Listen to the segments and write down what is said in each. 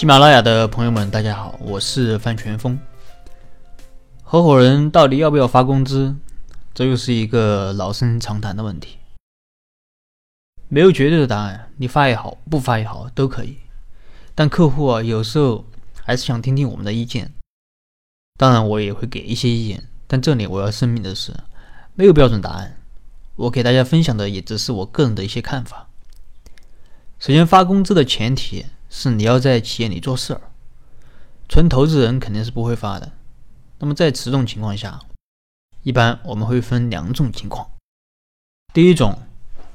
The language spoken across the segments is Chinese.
喜马拉雅的朋友们，大家好，我是范全峰。合伙人到底要不要发工资？这又是一个老生常谈的问题，没有绝对的答案，你发也好，不发也好，都可以。但客户啊，有时候还是想听听我们的意见。当然，我也会给一些意见，但这里我要声明的是，没有标准答案。我给大家分享的也只是我个人的一些看法。首先，发工资的前提是你要在企业里做事儿，纯投资人肯定是不会发的。那么在此种情况下，一般我们会分两种情况。第一种，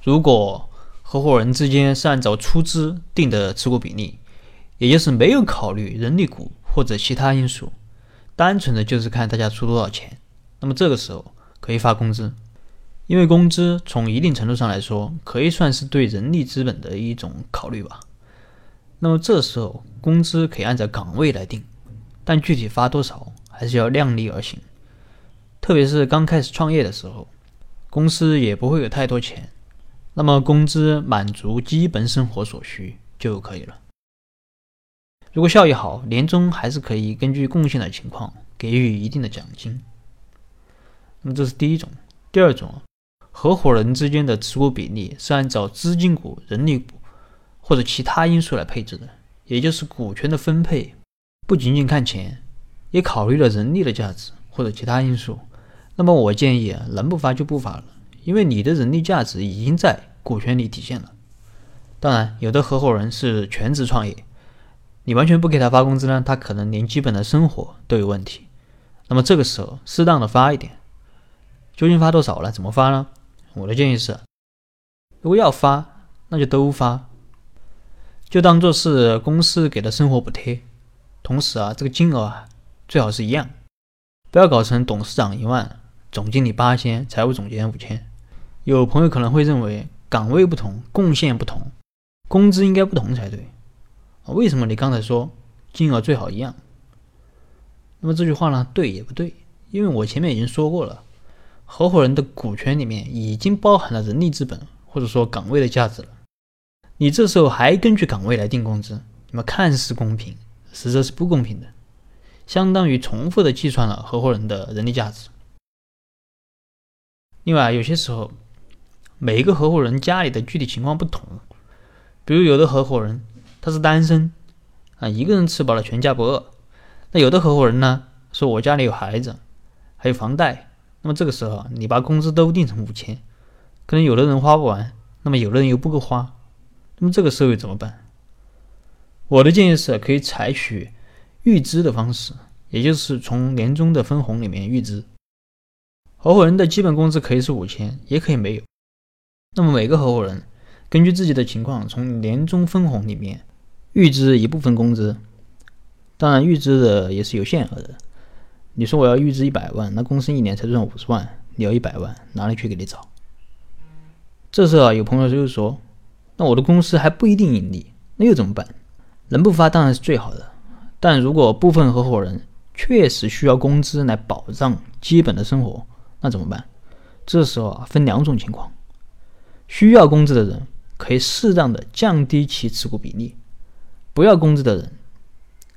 如果合伙人之间是按照出资定的持股比例，也就是没有考虑人力股或者其他因素，单纯的就是看大家出多少钱，那么这个时候可以发工资。因为工资从一定程度上来说，可以算是对人力资本的一种考虑吧。那么这时候工资可以按照岗位来定，但具体发多少还是要量力而行。特别是刚开始创业的时候，公司也不会有太多钱，那么工资满足基本生活所需就可以了。如果效益好，年终还是可以根据贡献的情况给予一定的奖金。那么这是第一种，第二种。合伙人之间的持股比例是按照资金股、人力股或者其他因素来配置的，也就是股权的分配不仅仅看钱，也考虑了人力的价值或者其他因素。那么我建议啊，能不发就不发了，因为你的人力价值已经在股权里体现了。当然，有的合伙人是全职创业，你完全不给他发工资呢，他可能连基本的生活都有问题。那么这个时候适当的发一点，究竟发多少呢？怎么发呢？我的建议是，如果要发，那就都发，就当做是公司给的生活补贴。同时啊，这个金额啊最好是一样，不要搞成董事长一万，总经理八千，财务总监五千。有朋友可能会认为，岗位不同，贡献不同，工资应该不同才对。为什么你刚才说金额最好一样？那么这句话呢，对也不对，因为我前面已经说过了。合伙人的股权里面已经包含了人力资本或者说岗位的价值了，你这时候还根据岗位来定工资，那么看似公平，实则是不公平的，相当于重复的计算了合伙人的人力价值。另外，有些时候每一个合伙人家里的具体情况不同，比如有的合伙人他是单身啊，一个人吃饱了全家不饿，那有的合伙人呢说我家里有孩子，还有房贷。那么这个时候，你把工资都定成五千，可能有的人花不完，那么有的人又不够花，那么这个时候又怎么办？我的建议是可以采取预支的方式，也就是从年终的分红里面预支。合伙人的基本工资可以是五千，也可以没有。那么每个合伙人根据自己的情况，从年终分红里面预支一部分工资，当然预支的也是有限额的。你说我要预支一百万，那公司一年才赚五十万，你要一百万，哪里去给你找？这时候啊，有朋友就是说，那我的公司还不一定盈利，那又怎么办？能不发当然是最好的，但如果部分合伙人确实需要工资来保障基本的生活，那怎么办？这时候啊，分两种情况：需要工资的人可以适当的降低其持股比例，不要工资的人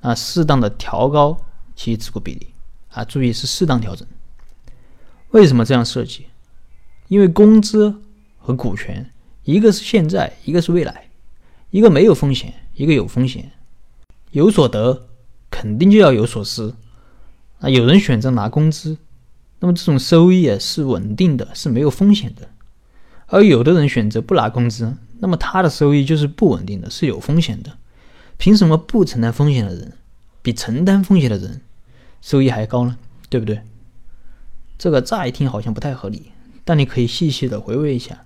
啊，适当的调高其持股比例。啊，注意是适当调整。为什么这样设计？因为工资和股权，一个是现在，一个是未来，一个没有风险，一个有风险。有所得，肯定就要有所失。啊，有人选择拿工资，那么这种收益啊是稳定的，是没有风险的；而有的人选择不拿工资，那么他的收益就是不稳定的，是有风险的。凭什么不承担风险的人，比承担风险的人？收益还高呢，对不对？这个乍一听好像不太合理，但你可以细细的回味一下，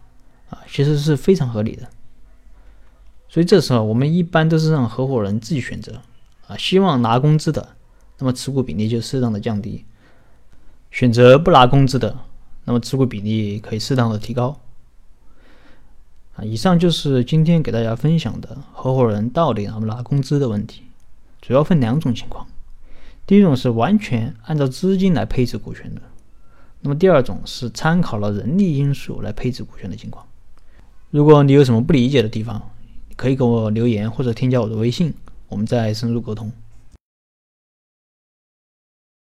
啊，其实是非常合理的。所以这时候我们一般都是让合伙人自己选择，啊，希望拿工资的，那么持股比例就适当的降低；选择不拿工资的，那么持股比例可以适当的提高。啊，以上就是今天给大家分享的合伙人到底拿不拿工资的问题，主要分两种情况。第一种是完全按照资金来配置股权的，那么第二种是参考了人力因素来配置股权的情况。如果你有什么不理解的地方，可以给我留言或者添加我的微信，我们再深入沟通。